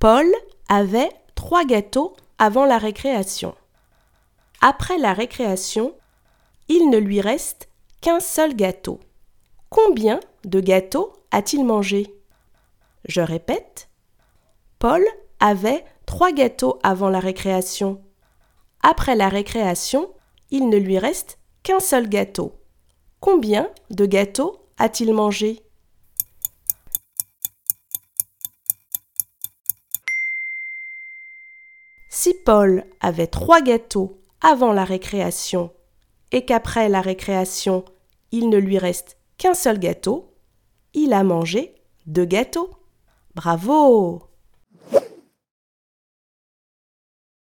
Paul avait trois gâteaux avant la récréation. Après la récréation, il ne lui reste qu'un seul gâteau. Combien de gâteaux a-t-il mangé? Je répète. Paul avait trois gâteaux avant la récréation. Après la récréation, il ne lui reste qu'un seul gâteau. Combien de gâteaux a-t-il mangé? Si Paul avait trois gâteaux avant la récréation et qu'après la récréation, il ne lui reste qu'un seul gâteau, il a mangé deux gâteaux. Bravo